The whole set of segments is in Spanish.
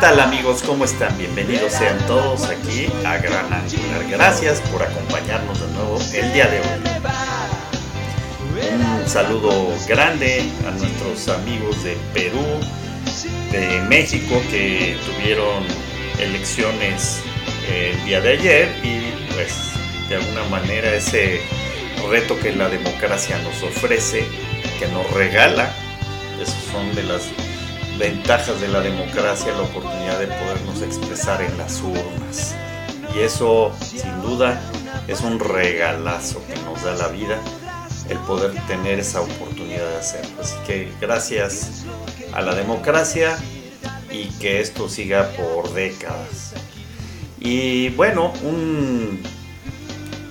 Tal amigos? ¿Cómo están? Bienvenidos sean todos aquí a Gran Angular. Gracias por acompañarnos de nuevo el día de hoy. Un saludo grande a nuestros amigos de Perú, de México que tuvieron elecciones el día de ayer y pues de alguna manera ese reto que la democracia nos ofrece, que nos regala, esos son de las ventajas de la democracia, la oportunidad de podernos expresar en las urnas. Y eso, sin duda, es un regalazo que nos da la vida, el poder tener esa oportunidad de hacerlo. Así que gracias a la democracia y que esto siga por décadas. Y bueno, un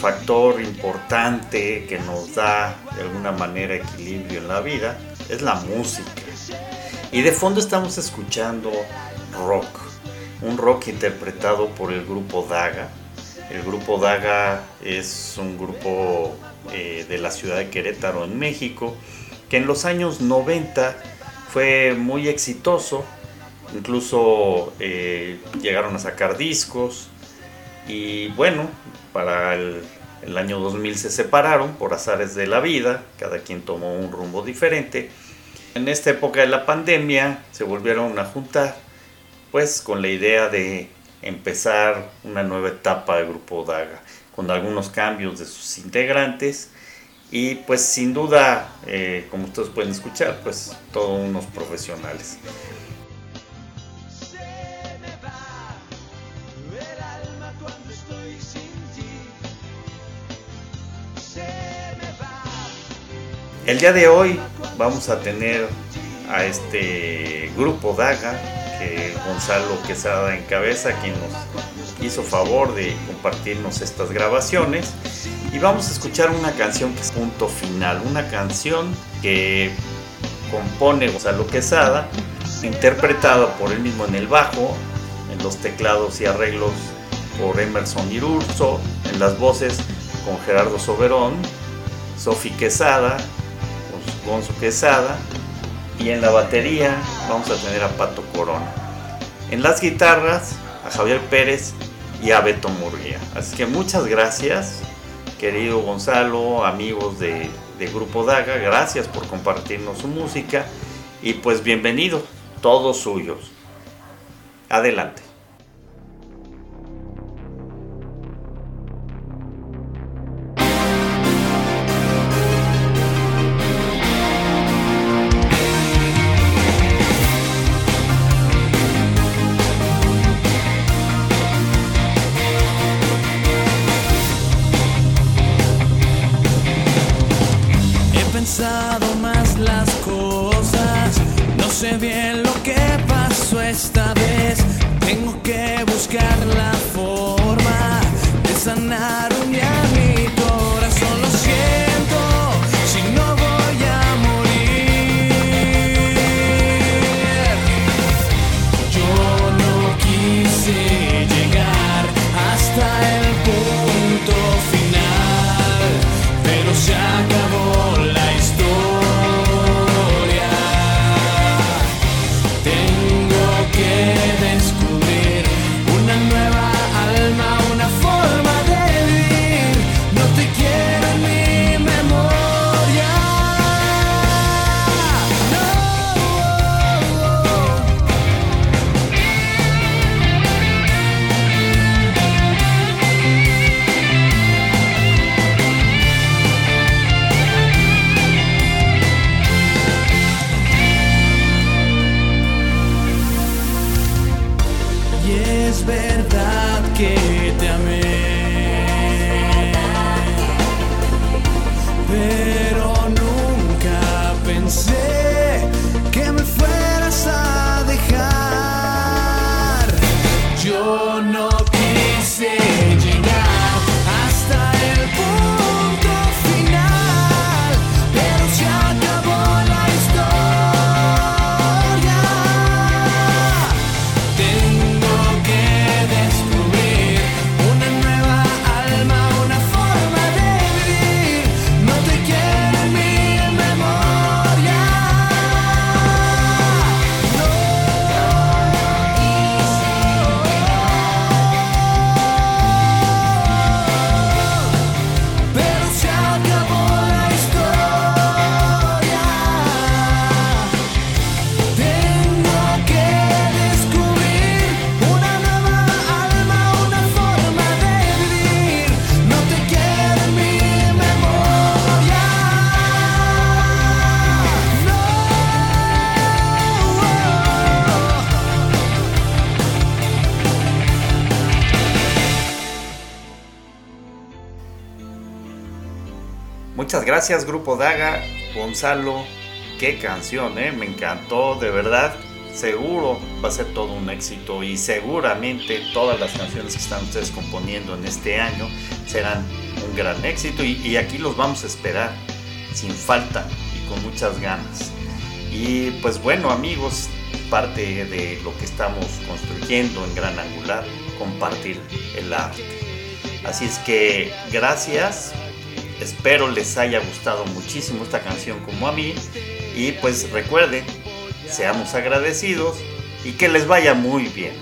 factor importante que nos da de alguna manera equilibrio en la vida es la música. Y de fondo estamos escuchando rock, un rock interpretado por el grupo Daga. El grupo Daga es un grupo eh, de la ciudad de Querétaro, en México, que en los años 90 fue muy exitoso. Incluso eh, llegaron a sacar discos. Y bueno, para el, el año 2000 se separaron por azares de la vida. Cada quien tomó un rumbo diferente en esta época de la pandemia se volvieron a juntar, pues con la idea de empezar una nueva etapa del Grupo Daga, con algunos cambios de sus integrantes y pues sin duda, eh, como ustedes pueden escuchar, pues todos unos profesionales. El día de hoy vamos a tener a este grupo Daga, que Gonzalo Quesada encabeza, quien nos hizo favor de compartirnos estas grabaciones. Y vamos a escuchar una canción que es punto final, una canción que compone Gonzalo Quesada, interpretada por él mismo en el bajo, en los teclados y arreglos por Emerson Irurso, en las voces con Gerardo Soberón, Sofi Quesada, Gonzo Quesada y en la batería vamos a tener a Pato Corona. En las guitarras a Javier Pérez y a Beto Murguía. Así que muchas gracias, querido Gonzalo, amigos de, de Grupo Daga, gracias por compartirnos su música y pues bienvenido, todos suyos. Adelante. Sé bien lo que pasó esta See. Muchas gracias Grupo Daga, Gonzalo, qué canción, ¿eh? me encantó, de verdad. Seguro va a ser todo un éxito y seguramente todas las canciones que están ustedes componiendo en este año serán un gran éxito y, y aquí los vamos a esperar sin falta y con muchas ganas. Y pues bueno amigos, parte de lo que estamos construyendo en Gran Angular, compartir el arte. Así es que gracias, espero les haya gustado muchísimo esta canción como a mí y pues recuerden, seamos agradecidos y que les vaya muy bien.